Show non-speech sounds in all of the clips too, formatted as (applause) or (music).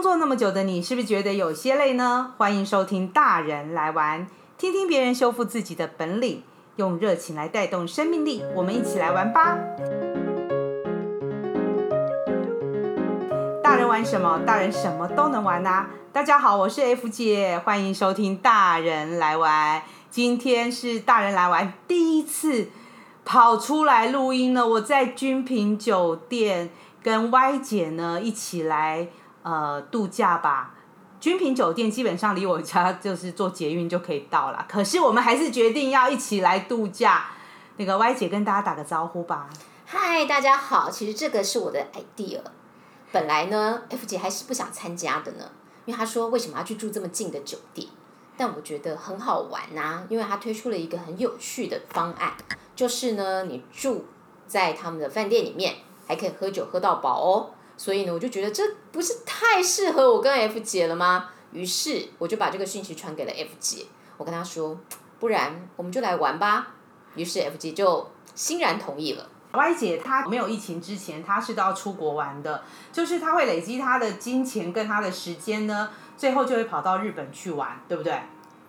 工作那么久的你，是不是觉得有些累呢？欢迎收听《大人来玩》，听听别人修复自己的本领，用热情来带动生命力。我们一起来玩吧！大人玩什么？大人什么都能玩啊！大家好，我是 F 姐，欢迎收听《大人来玩》。今天是大人来玩第一次跑出来录音了，我在君品酒店跟 Y 姐呢一起来。呃，度假吧，君品酒店基本上离我家就是坐捷运就可以到了。可是我们还是决定要一起来度假。那个 Y 姐跟大家打个招呼吧。嗨，大家好。其实这个是我的 idea。本来呢，F 姐还是不想参加的呢，因为她说为什么要去住这么近的酒店？但我觉得很好玩呐、因为她推出了一个很有趣的方案，就是呢，你住在他们的饭店里面，还可以喝酒喝到饱哦。所以呢，我就觉得这不是太适合我跟 F 姐了吗？于是我就把这个讯息传给了 F 姐，我跟她说，不然我们就来玩吧。于是 F 姐就欣然同意了。Y 姐她没有疫情之前，她是都要出国玩的，就是她会累积她的金钱跟她的时间呢，最后就会跑到日本去玩，对不对？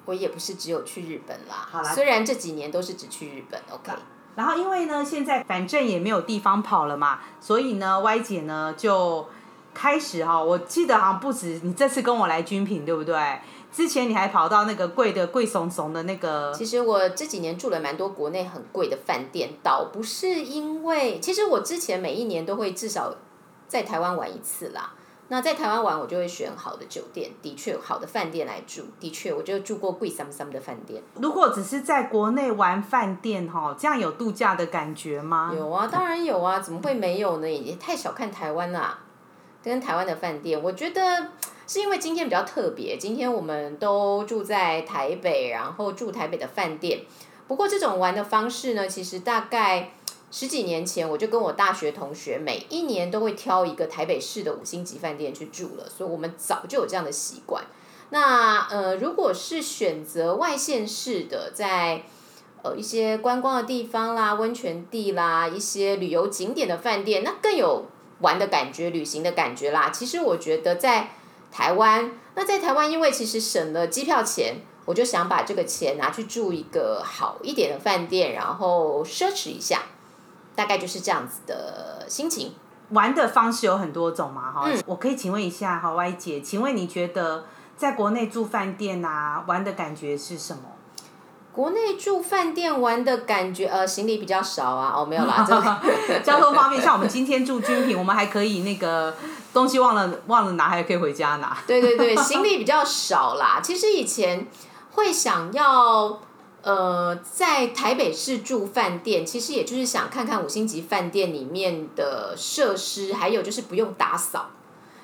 我也不是只有去日本啦，好啦，虽然这几年都是只去日本，OK。然后因为呢，现在反正也没有地方跑了嘛，所以呢，Y 姐呢就开始哈，我记得好像不止你这次跟我来军品，对不对？之前你还跑到那个贵的贵怂怂的那个。其实我这几年住了蛮多国内很贵的饭店，倒不是因为，其实我之前每一年都会至少在台湾玩一次啦。那在台湾玩，我就会选好的酒店，的确好的饭店来住。的确，我就住过贵三三的饭店。如果只是在国内玩饭店，哈，这样有度假的感觉吗？有啊，当然有啊，怎么会没有呢？也太小看台湾啦。跟台湾的饭店，我觉得是因为今天比较特别，今天我们都住在台北，然后住台北的饭店。不过这种玩的方式呢，其实大概。十几年前，我就跟我大学同学每一年都会挑一个台北市的五星级饭店去住了，所以我们早就有这样的习惯。那呃，如果是选择外县市的，在呃一些观光的地方啦、温泉地啦、一些旅游景点的饭店，那更有玩的感觉、旅行的感觉啦。其实我觉得在台湾，那在台湾，因为其实省了机票钱，我就想把这个钱拿去住一个好一点的饭店，然后奢侈一下。大概就是这样子的心情。玩的方式有很多种嘛，哈、嗯。我可以请问一下，哈，Y 姐，请问你觉得在国内住饭店啊，玩的感觉是什么？国内住饭店玩的感觉，呃，行李比较少啊，哦，没有啦，(laughs) 交通方面，像我们今天住军品，我们还可以那个东西忘了忘了拿，还可以回家拿。对对对，(laughs) 行李比较少啦。其实以前会想要。呃，在台北市住饭店，其实也就是想看看五星级饭店里面的设施，还有就是不用打扫。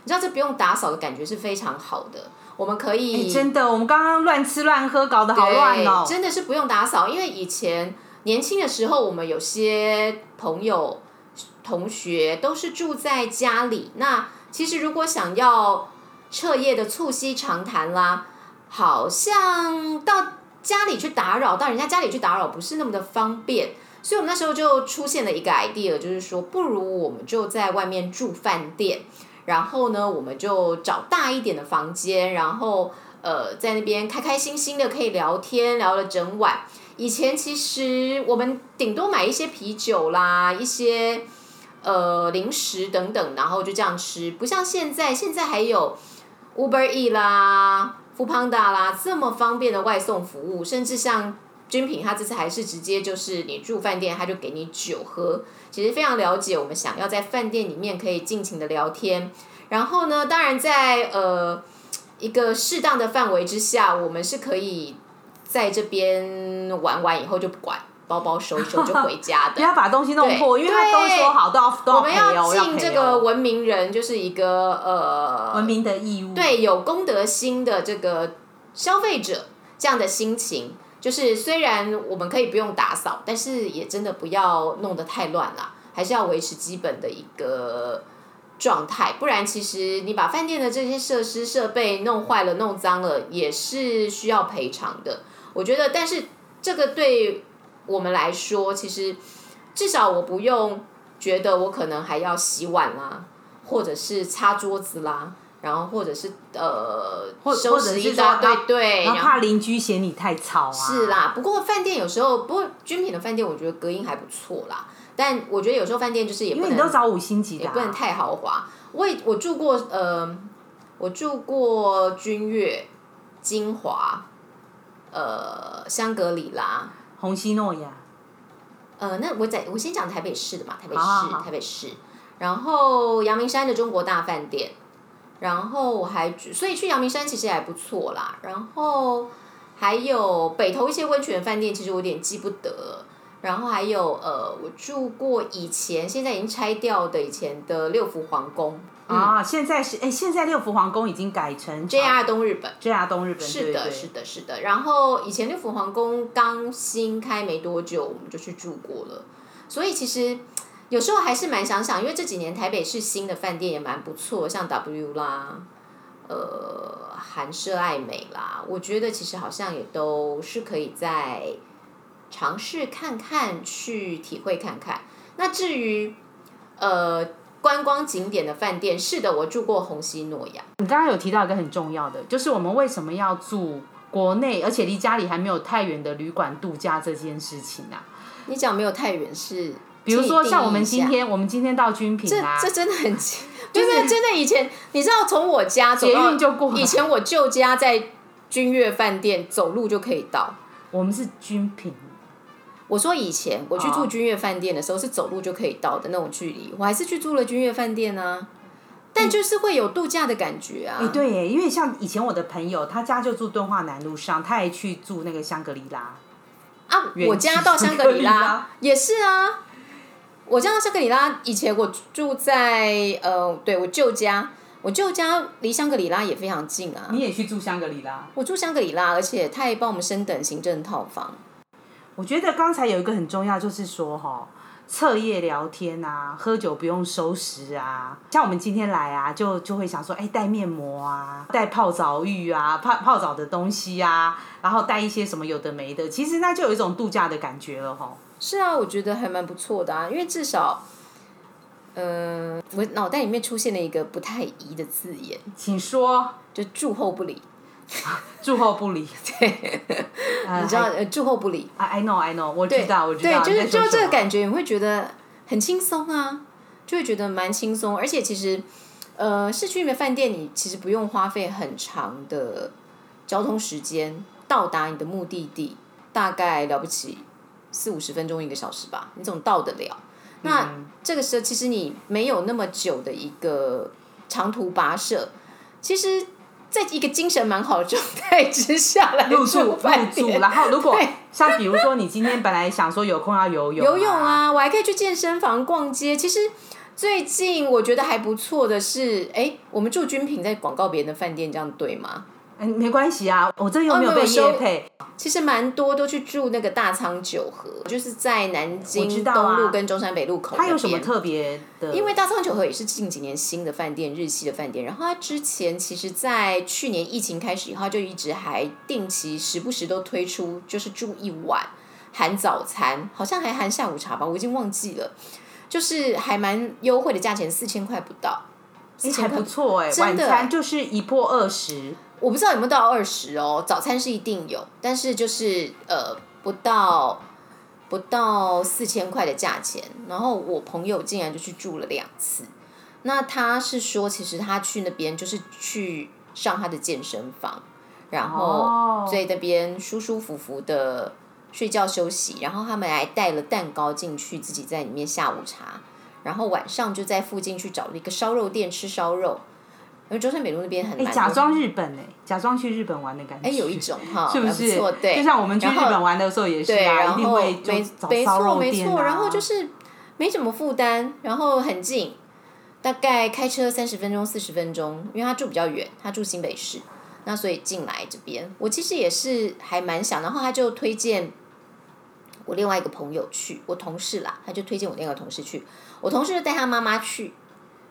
你知道这不用打扫的感觉是非常好的。我们可以、欸、真的，我们刚刚乱吃乱喝，搞得好乱哦。真的是不用打扫，因为以前年轻的时候，我们有些朋友、同学都是住在家里。那其实如果想要彻夜的促膝长谈啦，好像到。家里去打扰，到人家家里去打扰不是那么的方便，所以我们那时候就出现了一个 idea，就是说，不如我们就在外面住饭店，然后呢，我们就找大一点的房间，然后呃，在那边开开心心的可以聊天，聊了整晚。以前其实我们顶多买一些啤酒啦，一些呃零食等等，然后就这样吃，不像现在，现在还有 Uber E 啦。富邦达啦，这么方便的外送服务，甚至像君品，他这次还是直接就是你住饭店，他就给你酒喝。其实非常了解我们想要在饭店里面可以尽情的聊天。然后呢，当然在呃一个适当的范围之下，我们是可以在这边玩完以后就不管。包包收一收就回家的，不 (laughs) 要把东西弄破，因为他都说好都要都要赔哦。我们要尽这个文明人就是一个呃文明的义务，对，有公德心的这个消费者这样的心情，就是虽然我们可以不用打扫，但是也真的不要弄得太乱了，还是要维持基本的一个状态，不然其实你把饭店的这些设施设备弄坏了、弄脏了，也是需要赔偿的。我觉得，但是这个对。我们来说，其实至少我不用觉得我可能还要洗碗啦，或者是擦桌子啦，然后或者是呃，或收拾一大堆，对，然后怕邻居嫌你太吵啊。是啦，不过饭店有时候，不过军品的饭店我觉得隔音还不错啦。但我觉得有时候饭店就是也不能，因为你都找五星级的，也不能太豪华。我也我住过呃，我住过君悦、金华，呃，香格里拉、虹夕诺雅。呃，那我在我先讲台北市的嘛，台北市，好好好台北市，然后阳明山的中国大饭店。然后我还所以去阳明山其实还不错啦。然后还有北投一些温泉饭店，其实我有点记不得。然后还有呃，我住过以前现在已经拆掉的以前的六福皇宫啊，现在是哎，现在六福皇宫已经改成 JR 东日本，JR 东日本是的，是的，是的。然后以前六福皇宫刚新开没多久，我们就去住过了。所以其实。有时候还是蛮想想，因为这几年台北市新的饭店也蛮不错，像 W 啦，呃，韩舍爱美啦，我觉得其实好像也都是可以在尝试看看，去体会看看。那至于呃观光景点的饭店，是的，我住过虹夕诺亚。你刚刚有提到一个很重要的，就是我们为什么要住国内，而且离家里还没有太远的旅馆度假这件事情啊？你讲没有太远是？比如说，像我们今天，我们今天到军品啊，这这真的很近，就是真的以前，你知道从我家走到就过，以前我舅家在君悦饭店，走路就可以到。我们是军品，我说以前我去住君悦饭店的时候是走路就可以到的那种距离，我还是去住了君悦饭店呢，但就是会有度假的感觉啊。哎，对耶，因为像以前我的朋友，他家就住敦化南路上，他也去住那个香格里拉啊，我家到香格里拉也是啊。我家到香格里拉，以前我住在呃，对我舅家，我舅家离香格里拉也非常近啊。你也去住香格里拉？我住香格里拉，而且他也帮我们升等行政套房。我觉得刚才有一个很重要，就是说哈，彻夜聊天啊，喝酒不用收拾啊。像我们今天来啊，就就会想说，哎，带面膜啊，带泡澡浴啊，泡泡澡的东西啊，然后带一些什么有的没的，其实那就有一种度假的感觉了哈。是啊，我觉得还蛮不错的啊，因为至少，呃，我脑袋里面出现了一个不太宜的字眼，请说，就住后不理，(laughs) 住后不理，对，(laughs) 你知道，呃，住后不理，I know I know，我知道，我知道，对，就是就这个感觉，你会觉得很轻松啊，就会觉得蛮轻松，而且其实，呃，市区里面饭店你其实不用花费很长的交通时间到达你的目的地，大概了不起。四五十分钟一个小时吧，你总到得了。那这个时候其实你没有那么久的一个长途跋涉，其实在一个精神蛮好的状态之下来入住饭店。然后如果像比如说你今天本来想说有空要游泳，游泳啊，我还可以去健身房逛街。其实最近我觉得还不错的是，哎，我们住军品在广告别人的饭店，这样对吗？嗯，没关系啊，我这又没有被业配。其实蛮多都去住那个大仓九和，就是在南京东路跟中山北路口。它有什么特别的？因为大仓九和也是近几年新的饭店，日系的饭店。然后它之前其实，在去年疫情开始以后，就一直还定期时不时都推出，就是住一晚含早餐，好像还含下午茶吧，我已经忘记了。就是还蛮优惠的价钱，四千块不到，哎，还不错哎，晚餐就是一破二食。我不知道有没有到二十哦，早餐是一定有，但是就是呃不到不到四千块的价钱，然后我朋友竟然就去住了两次，那他是说其实他去那边就是去上他的健身房，然后在那边舒舒服服的睡觉休息，然后他们还带了蛋糕进去，自己在里面下午茶，然后晚上就在附近去找了一个烧肉店吃烧肉。因为中山北路那边很，哎，假装日本哎，假装去日本玩的感觉，哎，有一种 (laughs) 哈，是不是？对，就像我们去日本玩的时候也是啊，一定会就找烧肉店啊。没错，然后就是没什么负担，然后很近，大概开车三十分钟、四十分钟，因为他住比较远，他住新北市，那所以进来这边，我其实也是还蛮想，然后他就推荐我另外一个朋友去，我同事啦，他就推荐我另外一个同事去，我同事就带他妈妈去。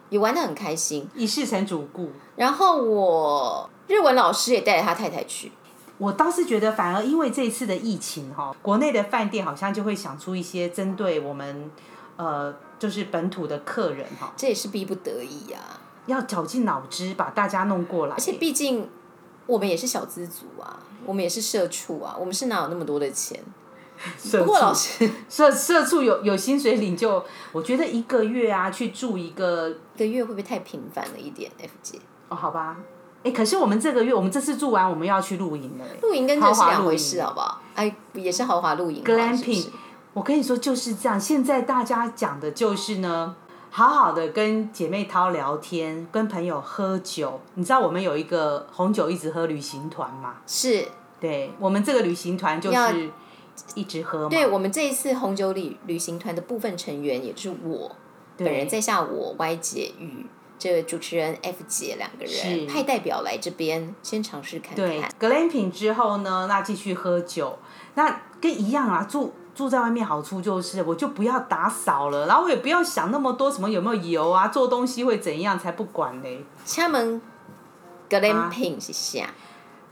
也玩得很开心，一试成主顾。然后我日文老师也带着他太太去。我倒是觉得，反而因为这一次的疫情哈，国内的饭店好像就会想出一些针对我们，呃，就是本土的客人哈。这也是逼不得已呀、啊。要绞尽脑汁把大家弄过来。而且毕竟我们也是小资族啊，我们也是社畜啊，我们是哪有那么多的钱？(laughs) 不过老师，社社畜有有薪水领就，我觉得一个月啊去住一个一个月会不会太频繁了一点？F 姐哦，好吧，哎，可是我们这个月我们这次住完，我们要去露营了。露营跟这是两回事，好不好？哎，也是豪华露营。Glamping，我跟你说就是这样。现在大家讲的就是呢，好好的跟姐妹淘聊天，跟朋友喝酒。你知道我们有一个红酒一直喝旅行团嘛？是，对，我们这个旅行团就是。一直喝。对，我们这一次红酒旅旅行团的部分成员，也就是我本人在下，我 Y 姐与这个主持人 F 姐两个人派代表来这边先尝试看看。对，glamping 之后呢，那继续喝酒。那跟一样啊，住住在外面好处就是，我就不要打扫了，然后我也不要想那么多什么有没有油啊，做东西会怎样才不管嘞。他们 glamping 是下。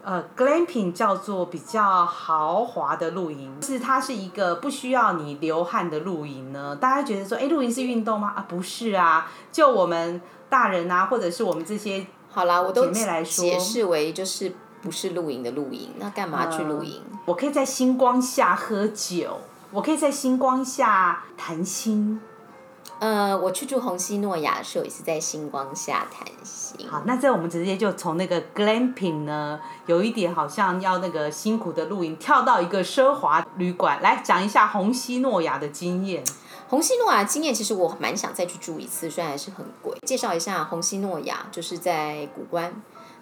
呃，glamping 叫做比较豪华的露营，是它是一个不需要你流汗的露营呢。大家觉得说，哎，露营是运动吗？啊，不是啊，就我们大人啊，或者是我们这些好啦，我都姐妹来说，解释为就是不是露营的露营，那干嘛去露营？呃，我可以在星光下喝酒，我可以在星光下谈心。呃，我去住红西诺亚的时候，也是在星光下谈心。好，那这我们直接就从那个 glamping 呢，有一点好像要那个辛苦的露营，跳到一个奢华旅馆来讲一下红西诺亚的经验。红西诺亚经验，其实我蛮想再去住一次，虽然还是很贵。介绍一下红西诺亚，就是在古关。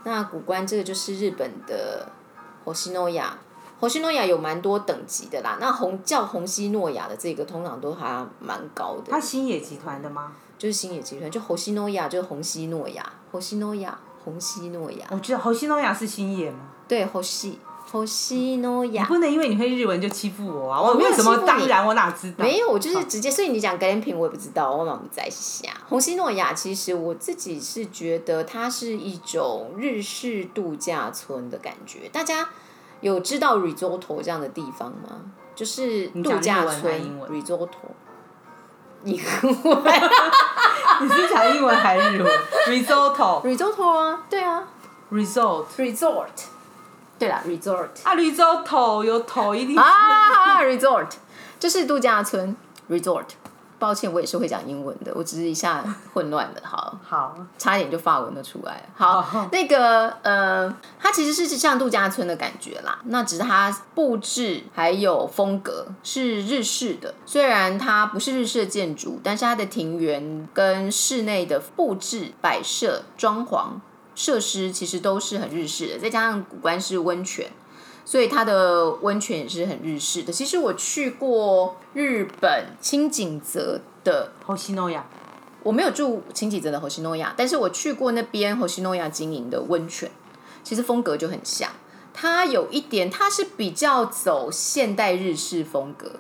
那古关这个就是日本的红西诺亚。红西诺亚有蛮多等级的啦，那红叫红西诺亚的这个通常都还蛮高的。它星野集团的吗？就是星野集团，就红西诺亚就是红西诺亚，红西诺亚，红西诺亚。我知道红西诺亚是星野吗？对，红西，红西诺亚。你不能因为你会日文就欺负我啊！我没有什么当然，我哪知道？没有，我就是直接。所以你讲 glamping 我也不知道，我满不在下。红西诺亚其实我自己是觉得它是一种日式度假村的感觉，大家。有知道 resort 这样的地方吗？就是度假村 Risotto。你和我，你是讲英文还是日文？Risotto，Risotto 啊，对啊，Resort，Resort，对啦，Resort。啊，Risotto 有头一定啊，Resort，就是度假村 Resort。抱歉，我也是会讲英文的，我只是一下混乱了，好，好，差一点就法文了出来了。好，好那个呃，它其实是像度假村的感觉啦，那只是它布置还有风格是日式的，虽然它不是日式的建筑，但是它的庭园跟室内的布置、摆设、装潢设施其实都是很日式的，再加上古关是温泉。所以它的温泉也是很日式的。其实我去过日本清井泽的虹夕诺亚，我没有住轻井泽的虹夕诺亚，但是我去过那边虹夕诺亚经营的温泉，其实风格就很像。它有一点，它是比较走现代日式风格，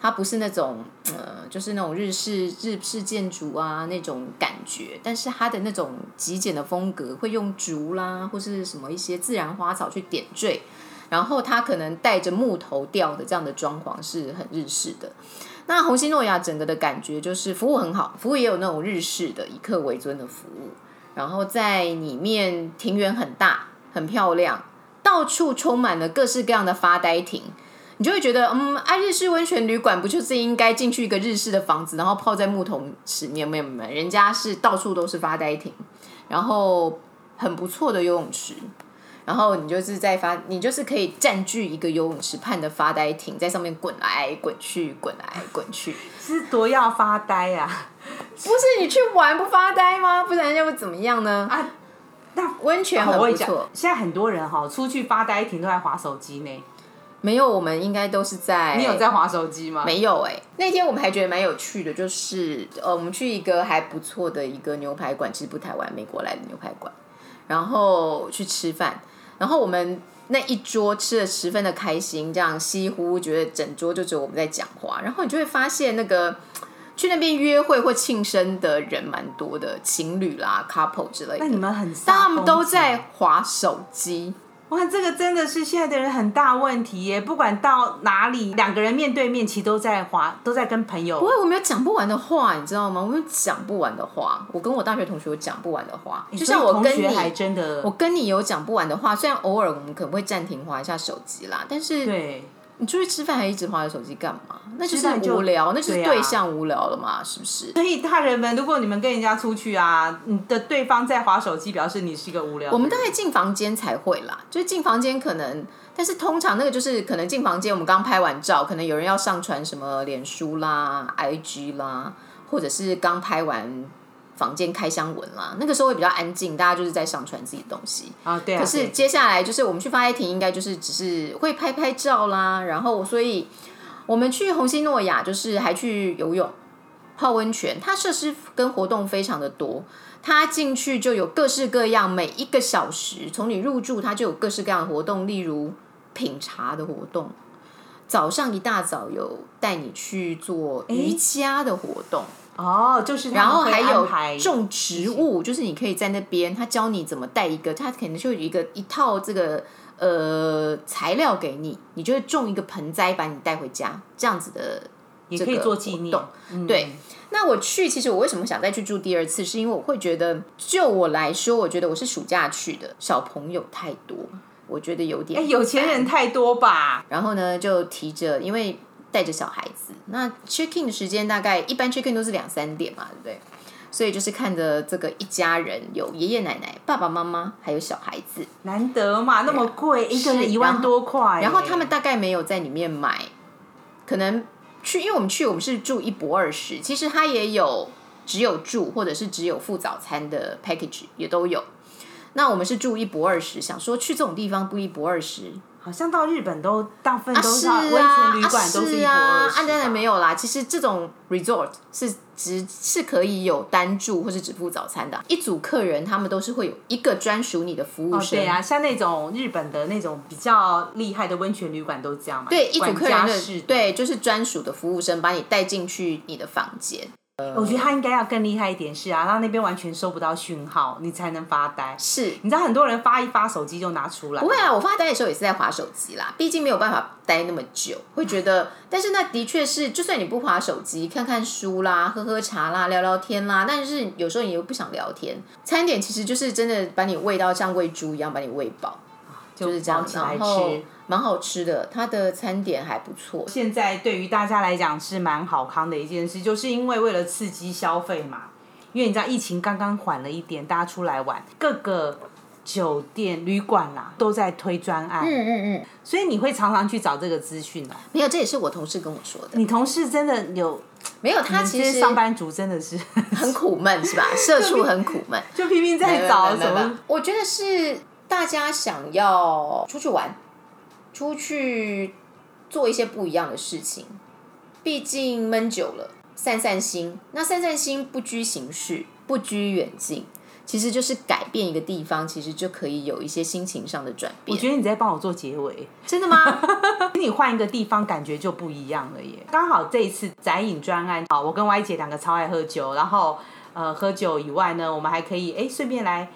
它不是那种呃，就是那种日式日式建筑啊那种感觉，但是它的那种极简的风格，会用竹啦或是什么一些自然花草去点缀。然后它可能带着木头调的这样的装潢是很日式的。那虹夕诺亚整个的感觉就是服务很好，服务也有那种日式的以客为尊的服务。然后在里面庭园很大，很漂亮，到处充满了各式各样的发呆亭。你就会觉得，嗯，爱日式温泉旅馆不就是应该进去一个日式的房子，然后泡在木桶池面？没有没有，人家是到处都是发呆亭，然后很不错的游泳池。然后你就是在发，你就是可以占据一个游泳池畔的发呆亭，在上面滚来滚去，滚来滚去，是多要发呆呀、啊？不是你去玩不发呆吗？不然要怎么样呢？啊，那温泉很不错。现在很多人哈出去发呆亭都在划手机呢。没有，我们应该都是在。你有在划手机吗？没有哎、欸。那天我们还觉得蛮有趣的，就是呃，我们去一个还不错的一个牛排馆，其实不台湾，美国来的牛排馆，然后去吃饭。然后我们那一桌吃的十分的开心，这样稀乎觉得整桌就只有我们在讲话。然后你就会发现，那个去那边约会或庆生的人蛮多的，情侣啦、couple 之类的。那你们很，但他们都在划手机。哇，这个真的是现在的人很大问题耶！不管到哪里，两个人面对面，其实都在滑，都在跟朋友。不会，我们有讲不完的话，你知道吗？我们有讲不完的话。我跟我大学同学有讲不完的话，就像我跟你，还真的，我跟你有讲不完的话。虽然偶尔我们可能会暂停滑一下手机啦，但是对。你出去吃饭还一直划着手机干嘛？那就是无聊，那就是对象无聊了嘛，啊、是不是？所以大人们，如果你们跟人家出去啊，你的对方在划手机，表示你是一个无聊。我们大概进房间才会啦，就是进房间可能，但是通常那个就是可能进房间，我们刚拍完照，可能有人要上传什么脸书啦、IG 啦，或者是刚拍完。房间开箱文啦，那个时候会比较安静，大家就是在上传自己的东西啊。对啊。可是接下来就是我们去发 A 亭，应该就是只是会拍拍照啦。然后，所以我们去红星诺亚，就是还去游泳、泡温泉。它设施跟活动非常的多，它进去就有各式各样，每一个小时从你入住，它就有各式各样的活动，例如品茶的活动，早上一大早有带你去做瑜伽的活动。哦，就是然后还有种植物，就是你可以在那边，他教你怎么带一个，他可能就有一个一套这个呃材料给你，你就会种一个盆栽，把你带回家，这样子的也可以做纪念。嗯、对，那我去，其实我为什么想再去住第二次，是因为我会觉得，就我来说，我觉得我是暑假去的，小朋友太多，我觉得有点，哎，有钱人太多吧。然后呢，就提着，因为。带着小孩子，那 check in 的时间大概一般 check in 都是两三点嘛，对不对？所以就是看着这个一家人，有爷爷奶奶、爸爸妈妈，还有小孩子，难得嘛，那么贵，一个人一万多块。然后他们大概没有在里面买，可能去，因为我们去我们是住一博二十，其实他也有只有住或者是只有付早餐的 package 也都有。那我们是住一博二十，想说去这种地方不一博二食。好像到日本都大部分都是温泉旅馆，都是一泊二食。啊，当然没有啦。其实这种 resort 是只是可以有单住或是只付早餐的。一组客人他们都是会有一个专属你的服务生。对啊，像那种日本的那种比较厉害的温泉旅馆都是这样嘛。对，一组客人的对，就是专属的服务生把你带进去你的房间。我觉得他应该要更厉害一点，是啊，他那边完全收不到讯号，你才能发呆。是，你知道很多人发一发手机就拿出来。不会啊，我发呆的时候也是在划手机啦，毕竟没有办法待那么久，会觉得。但是那的确是，就算你不划手机，看看书啦，喝喝茶啦，聊聊天啦，但是有时候你又不想聊天。餐点其实就是真的把你喂到像喂猪一样，把你喂饱。就是这样，然后蛮好吃的，它的餐点还不错。现在对于大家来讲是蛮好康的一件事，就是因为为了刺激消费嘛，因为你知道疫情刚刚缓了一点，大家出来玩，各个酒店、旅馆啦都在推专案。嗯嗯嗯。所以你会常常去找这个资讯的？没有，这也是我同事跟我说的。你同事真的有？没有，他其实上班族真的是 (laughs) 很苦闷，是吧？(laughs) 社畜很苦闷，就拼命在找什么？我觉得是。大家想要出去玩，出去做一些不一样的事情，毕竟闷久了，散散心。那散散心不拘形式，不拘远近，其实就是改变一个地方，其实就可以有一些心情上的转变。我觉得你在帮我做结尾，真的吗？(laughs) 你换一个地方，感觉就不一样了耶。刚好这一次宅饮专案，好，我跟 Y 姐两个超爱喝酒，然后呃，喝酒以外呢，我们还可以哎，顺便来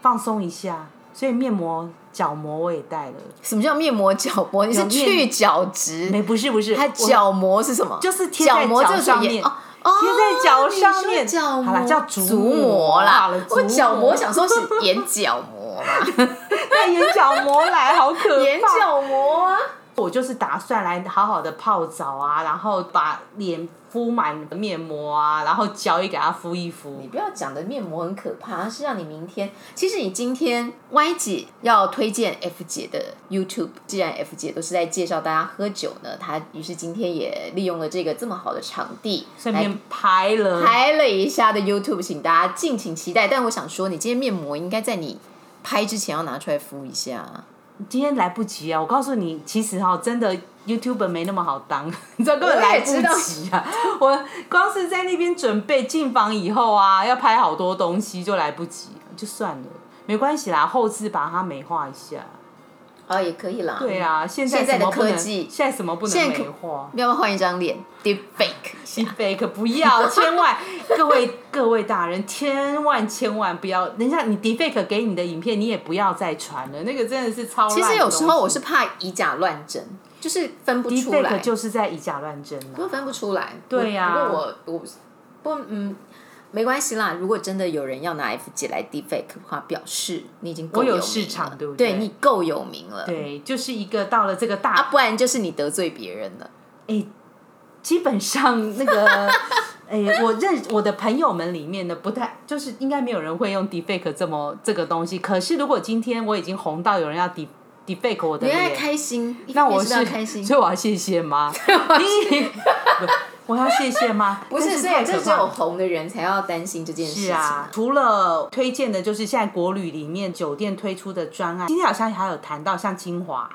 放松一下。所以面膜、角膜我也带了。什么叫面膜、角膜？你是去角质？没，不是，不是。它角膜是什么？就是贴在脚上面。哦，贴在脚上面。好了，叫足膜啦。我角膜想说是眼角膜嘛。(laughs) 带眼角膜来，好可怕。(laughs) 眼角膜啊。我就是打算来好好的泡澡啊，然后把脸敷满面膜啊，然后脚也给它敷一敷。你不要讲的面膜很可怕，是让你明天。其实你今天 Y 姐要推荐 F 姐的 YouTube，既然 F 姐都是在介绍大家喝酒呢，她于是今天也利用了这个这么好的场地，顺便拍了拍了一下的 YouTube，请大家敬请期待。但我想说，你今天面膜应该在你拍之前要拿出来敷一下。今天来不及啊！我告诉你，其实哈，真的 YouTuber 没那么好当，你知道根本来不及啊！(laughs) 我，光是在那边准备进房以后啊，要拍好多东西就来不及，就算了，没关系啦，后置把它美化一下。哦，也可以啦。对啊，现在，现在的科技，现在什么不能美化？要不要换一张脸？Deep Fake。下。Deepfake 不要，千万各位各位大人，千万千万不要。等一下，你 Deepfake 给你的影片，你也不要再传了，那个真的是超。其实有时候我是怕以假乱真，就是分不出来。就是在以假乱真，不过分不出来。对呀、啊。不过我我不嗯。没关系啦，如果真的有人要拿 F 姐来 Deepfake 的话，表示你已经够有，有市场，对不对？对，你够有名了。对，就是一个到了这个大，啊、不然就是你得罪别人了。哎，基本上那个，(laughs) 哎，我认我的朋友们里面的不太，就是应该没有人会用 Deepfake 这么这个东西。可是如果今天我已经红到有人要 De Deepfake 我的脸，你开心，那我是，是开心，所以我要谢谢吗？(laughs) (laughs) 我要谢谢吗？(laughs) 不是，所以这只有红的人才要担心这件事情。是啊，除了推荐的，就是现在国旅里面酒店推出的专案。今天好像还有谈到像金华，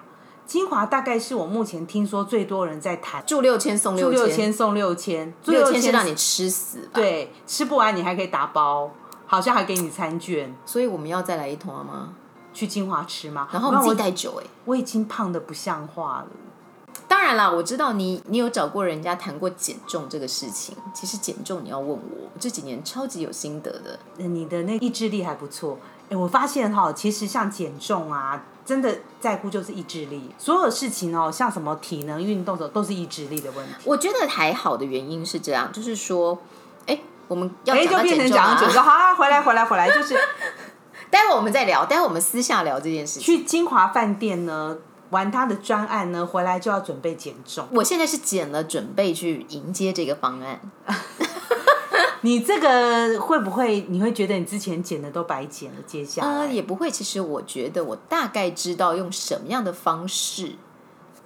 金华大概是我目前听说最多人在谈，住六千送六千，住六千送六千，住六千是让你吃死吧？对，吃不完你还可以打包，好像还给你餐券。所以我们要再来一团吗？去金华吃吗？然后我们自己带酒哎，我已经胖的不像话了。当然啦，我知道你，你有找过人家谈过减重这个事情。其实减重你要问我，我这几年超级有心得的。你的那意志力还不错。哎，我发现哈，其实像减重啊，真的在乎就是意志力。所有事情哦，像什么体能运动的，都是意志力的问题。我觉得还好的原因是这样，就是说，哎，我们要讲到减重啊，就变成讲减重，(laughs) 好啊，回来回来回来，就是待会我们再聊，待会我们私下聊这件事情。去金华饭店呢？玩他的专案呢，回来就要准备减重。我现在是减了，准备去迎接这个方案。(laughs) 你这个会不会？你会觉得你之前减的都白减了？接下来、呃、也不会。其实我觉得我大概知道用什么样的方式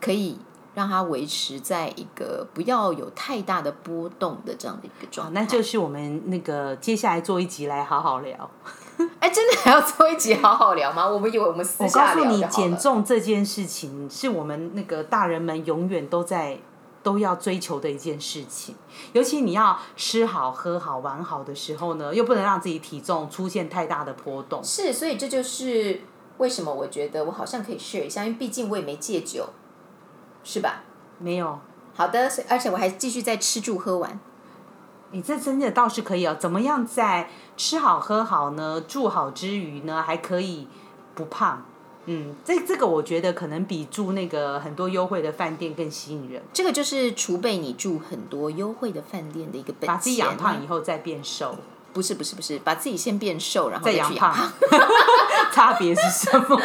可以让它维持在一个不要有太大的波动的这样的一个状态。那就是我们那个接下来做一集来好好聊。(laughs) 哎，真的还要做一集好好聊吗？我们以为我们私下聊。我告诉你，减重这件事情是我们那个大人们永远都在都要追求的一件事情。尤其你要吃好、喝好、玩好的时候呢，又不能让自己体重出现太大的波动。是，所以这就是为什么我觉得我好像可以 share 一下，因为毕竟我也没戒酒，是吧？没有。好的，所以而且我还继续在吃住喝玩。你这真的倒是可以哦，怎么样在吃好喝好呢，住好之余呢，还可以不胖？嗯，这这个我觉得可能比住那个很多优惠的饭店更吸引人。这个就是储备你住很多优惠的饭店的一个本钱。把自己养胖以后再变瘦？不是不是不是，把自己先变瘦，然后再养胖。(laughs) 差别是什么？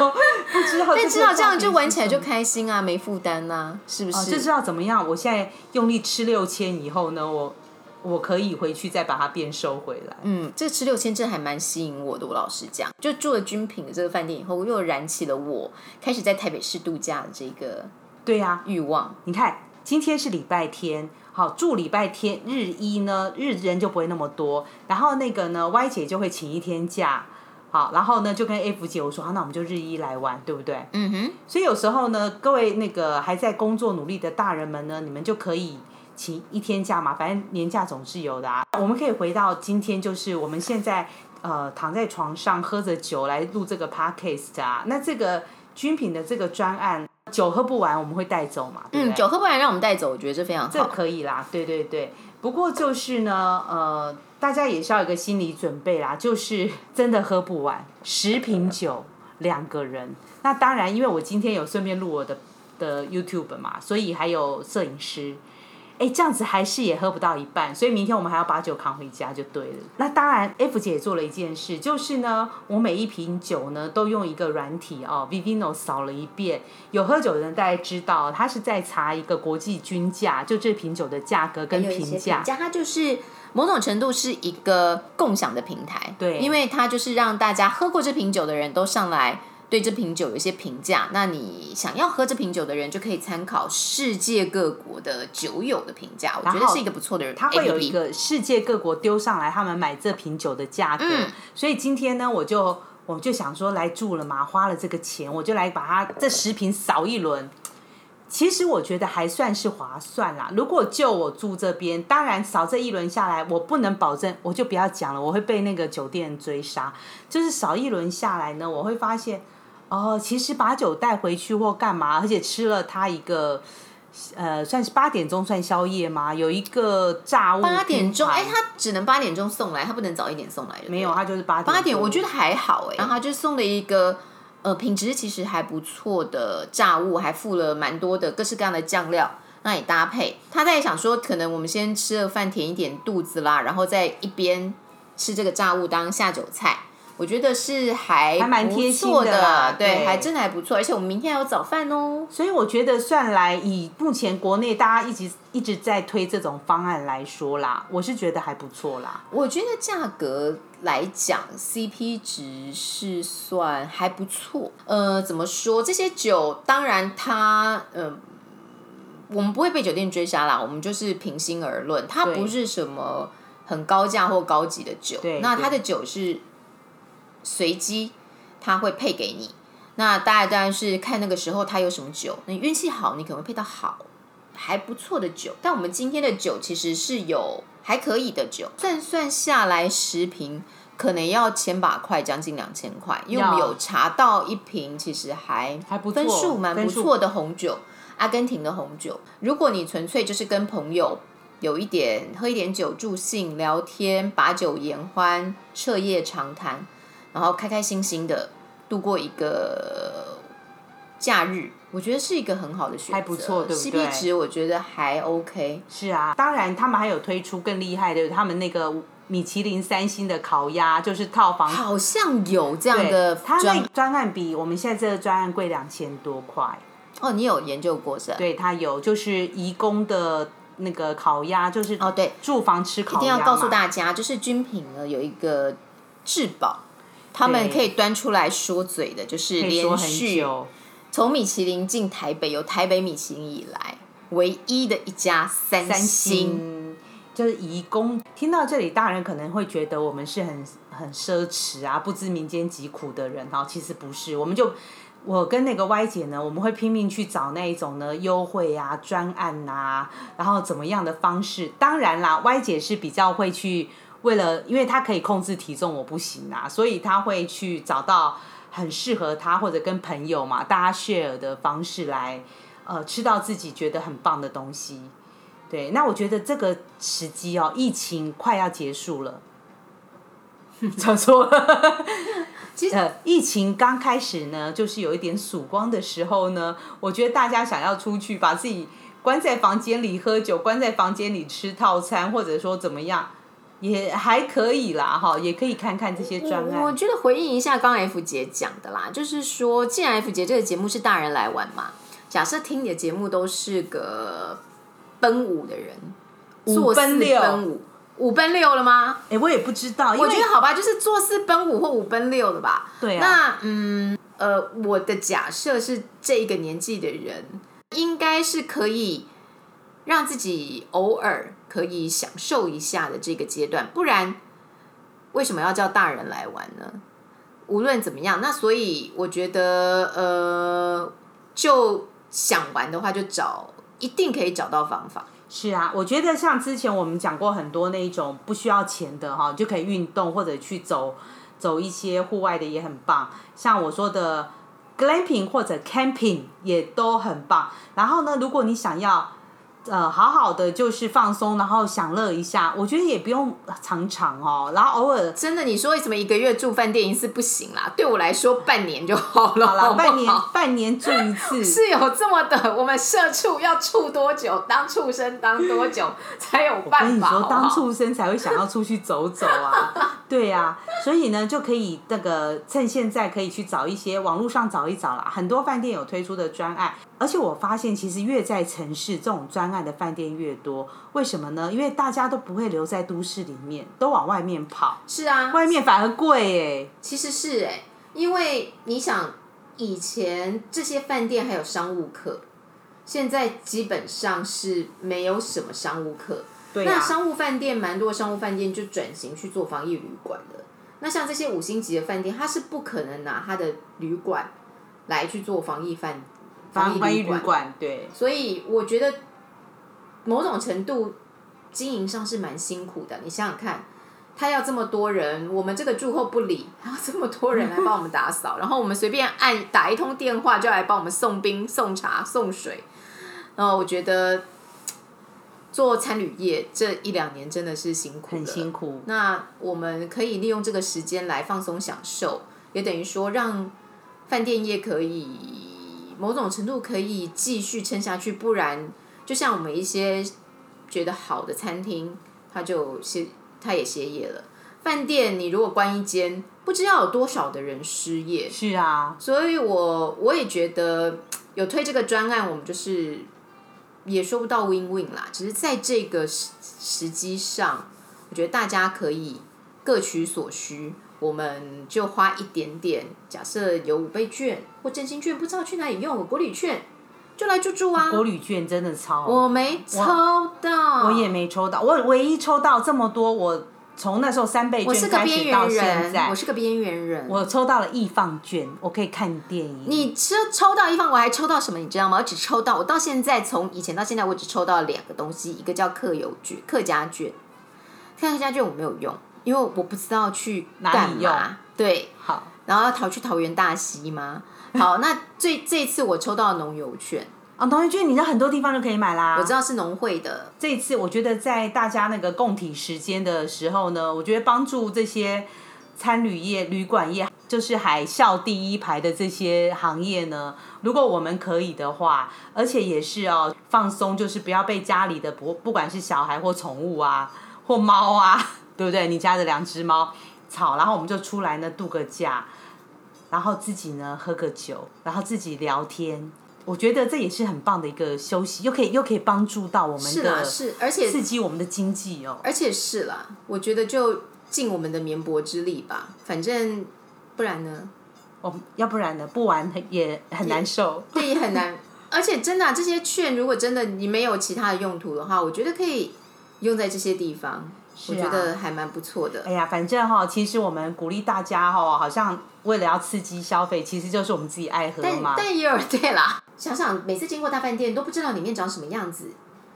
不知道。但知道这样就玩起来就开心啊，没负担呐、啊，是不是？哦、就知道怎么样？我现在用力吃六千以后呢，我。我可以回去再把它变收回来。嗯，这个吃六千真还蛮吸引我的。我老实讲，就住了君品的这个饭店以后，又燃起了我开始在台北市度假的这个对呀欲望。你看，今天是礼拜天，好住礼拜天日一呢，日人就不会那么多。然后那个呢，Y 姐就会请一天假，好，然后呢就跟 F 姐我说，好，那我们就日一来玩，对不对？嗯哼。所以有时候呢，各位那个还在工作努力的大人们呢，你们就可以。请一天假嘛，反正年假总是有的啊。我们可以回到今天，就是我们现在呃躺在床上喝着酒来录这个 podcast 啊。那这个军品的这个专案，酒喝不完我们会带走嘛？对对，嗯，酒喝不完让我们带走，我觉得这非常好。这可以啦，对对对。不过就是呢，呃，大家也是要有一个心理准备啦，就是真的喝不完，十瓶酒两个人。那当然，因为我今天有顺便录我的的 YouTube 嘛，所以还有摄影师。哎，这样子还是也喝不到一半，所以明天我们还要把酒扛回家就对了。那当然，F 姐也做了一件事，就是呢，我每一瓶酒呢都用一个软体哦，Vivino 扫了一遍。有喝酒的人大概知道，他是在查一个国际均价，就这瓶酒的价格跟评价。价，它就是某种程度是一个共享的平台，对，因为它就是让大家喝过这瓶酒的人都上来。对这瓶酒有一些评价，那你想要喝这瓶酒的人就可以参考世界各国的酒友的评价，我觉得是一个不错的人。他会有一个世界各国丢上来他们买这瓶酒的价格，嗯、所以今天呢，我就我就想说来住了嘛，花了这个钱，我就来把它这十瓶扫一轮。其实我觉得还算是划算啦。如果就我住这边，当然扫这一轮下来，我不能保证，我就不要讲了，我会被那个酒店追杀。就是扫一轮下来呢，我会发现。哦，其实把酒带回去或干嘛，而且吃了它一个呃，算是八点钟算宵夜吗？有一个炸物。八点钟，哎，他只能八点钟送来，他不能早一点送来的。没有，他就是八点。八点，我觉得还好哎。然后他就送了一个，呃，品质其实还不错的炸物，还附了蛮多的各式各样的酱料，那你搭配。他在想说，可能我们先吃了饭填一点肚子啦，然后再一边吃这个炸物当下酒菜。我觉得是还还蛮贴心的啦，对，对，还真的还不错，而且我们明天还有早饭哦。所以我觉得算来以目前国内大家一直一直在推这种方案来说啦，我是觉得还不错啦。我觉得价格来讲，CP 值是算还不错。呃，怎么说？这些酒当然它，嗯、呃，我们不会被酒店追杀啦，我们就是平心而论，它不是什么很高价或高级的酒。对，那它的酒是。随机，他会配给你。那大家当然是看那个时候他有什么酒。你运气好，你可能会配到好还不错的酒。但我们今天的酒其实是有还可以的酒，算算下来十瓶可能要千把块，将近两千块。因为我们有查到一瓶其实还还不错，分数蛮不错的红酒，阿根廷的红酒。如果你纯粹就是跟朋友有一点喝一点酒助兴、聊天、把酒言欢、彻夜长谈。然后开开心心的度过一个假日，我觉得是一个很好的选择，还不错，对不对？CP 值我觉得还 OK。是啊，当然他们还有推出更厉害的，他们那个米其林三星的烤鸭，就是套房，好像有这样的专。他那专案比我们现在这个专案贵两千多块。哦，你有研究过是？对，他有，就是颐宫的那个烤鸭，就是哦，对，住房吃烤鸭。一定要告诉大家，就是君品呢有一个至宝。他们可以端出来说嘴的，就是连续从米其林进台北，有台北米其林以来唯一的一家三星，三星就是移工。听到这里，大人可能会觉得我们是很很奢侈啊，不知民间疾苦的人哈。其实不是，我们就我跟那个 Y 姐呢，我们会拼命去找那一种呢优惠啊、专案啊，然后怎么样的方式。当然啦，Y 姐是比较会去。为了，因为他可以控制体重，我不行啊，所以他会去找到很适合他或者跟朋友嘛，大家 share 的方式来，呃，吃到自己觉得很棒的东西。对，那我觉得这个时机哦，疫情快要结束了，讲错了。其实，呃，疫情刚开始呢，就是有一点曙光的时候呢，我觉得大家想要出去，把自己关在房间里喝酒，关在房间里吃套餐，或者说怎么样。也还可以啦，哈，也可以看看这些专案。我觉得回应一下刚刚 F 姐讲的啦，就是说，既然 F 姐这个节目是大人来玩嘛，假设听你的节目都是个奔五的人，五奔六，奔五，五奔六了吗？哎、欸，我也不知道，我觉得好吧，就是做四奔五或五奔六的吧。对啊。那嗯呃，我的假设是这一个年纪的人，应该是可以让自己偶尔。可以享受一下的这个阶段，不然为什么要叫大人来玩呢？无论怎么样，那所以我觉得，呃，就想玩的话，就找一定可以找到方法。是啊，我觉得像之前我们讲过很多那一种不需要钱的哈，就可以运动或者去走走一些户外的也很棒。像我说的 glamping 或者 camping 也都很棒。然后呢，如果你想要。呃，好好的就是放松，然后享乐一下。我觉得也不用常常哦，然后偶尔真的，你说为什么一个月住饭店一次不行啦？对我来说，半年就好了。好了，半年半年住一次 (laughs) 是有这么的。我们社畜要处多久？当畜生当多久才有办法？我跟你说，当畜生才会想要出去走走啊。对呀、啊，所以呢，就可以那个趁现在可以去找一些网络上找一找啦。很多饭店有推出的专案，而且我发现其实越在城市，这种专案的饭店越多。为什么呢？因为大家都不会留在都市里面，都往外面跑。是啊，外面反而贵哎。其实是哎，因为你想，以前这些饭店还有商务客，现在基本上是没有什么商务客。对啊、那商务饭店蛮多，商务饭店就转型去做防疫旅馆的。那像这些五星级的饭店，它是不可能拿它的旅馆来去做防疫饭防疫旅馆。对，所以我觉得某种程度经营上是蛮辛苦的。你想想看，他要这么多人，我们这个住后不理，还要这么多人来帮我们打扫，然后我们随便按打一通电话就来帮我们送冰、送茶、送水。然后我觉得做餐旅业这一两年真的是辛苦，很辛苦。那我们可以利用这个时间来放松享受，也等于说让饭店业可以某种程度可以继续撑下去。不然，就像我们一些觉得好的餐厅，它就歇，它也歇业了。饭店你如果关一间，不知道有多少的人失业。是啊，所以我我也觉得有推这个专案，我们就是也说不到 win win 啦。只是在这个时时机上，我觉得大家可以各取所需，我们就花一点点。假设有五倍券或振兴券，不知道去哪里用，国旅券就来住住啊。国旅券真的超，我没抽到，我，我也没抽到，我唯一抽到这么多我。从那时候三倍券开始到现在，我是个边缘人。我抽到了艺 FUN 券，我可以看电影。你抽抽到艺 FUN，我还抽到什么？你知道吗？我只抽到，我到现在从以前到现在，我只抽到了两个东西，一个叫客游券、客家券。客家券我没有用，因为我不知道去哪里用。对，好，然后要逃去桃园大溪吗？好，那这这一次我抽到了农游券。啊，农游券你在很多地方就可以买啦。我知道是农会的。这一次我觉得在大家那个共体时间的时候呢，我觉得帮助这些餐旅业、旅馆业，就是海啸第一排的这些行业呢，如果我们可以的话，而且也是哦，放松，就是不要被家里的不不管是小孩或宠物啊，或猫啊，(laughs) 对不对？你家的两只猫吵，然后我们就出来呢度个假，然后自己呢喝个酒，然后自己聊天。我觉得这也是很棒的一个休息，又可以又可以帮助到我们的，是啊，是，而且刺激我们的经济哦。而且是啦，我觉得就尽我们的绵薄之力吧，反正不然呢？哦，要不然呢？不玩也很难受，对，也很难。(laughs) 而且真的啊，这些券如果真的你没有其他的用途的话，我觉得可以用在这些地方。我觉得还蛮不错的。哎呀，反正哈，其实我们鼓励大家哈，好像为了要刺激消费，其实就是我们自己爱喝嘛。但但也有对啦，想想每次经过大饭店都不知道里面长什么样子，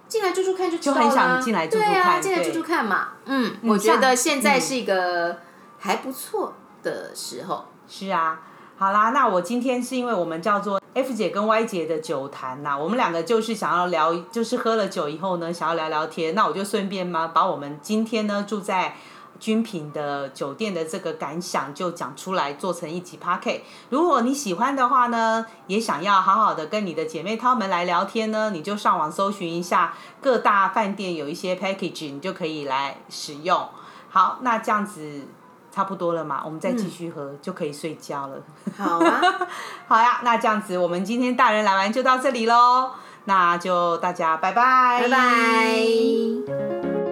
进来住住看就知道了。就很想进来住住看。对啊，进来住住看嘛。嗯，我觉得现在是一个还不错的时候。嗯、是啊。好啦，那我今天是因为我们叫做 F 姐跟 Y 姐的酒谈呐，我们两个就是想要聊，就是喝了酒以后呢，想要聊聊天，那我就顺便嘛，把我们今天呢住在君品的酒店的这个感想就讲出来，做成一集 Podcast。如果你喜欢的话呢，也想要好好的跟你的姐妹淘们来聊天呢，你就上网搜寻一下各大饭店有一些 package，你就可以来使用。好，那这样子。差不多了嘛，我们再继续喝、嗯、就可以睡觉了。好啊，(laughs) 好呀，那这样子，我们今天大人来玩就到这里喽，那就大家拜拜，拜拜。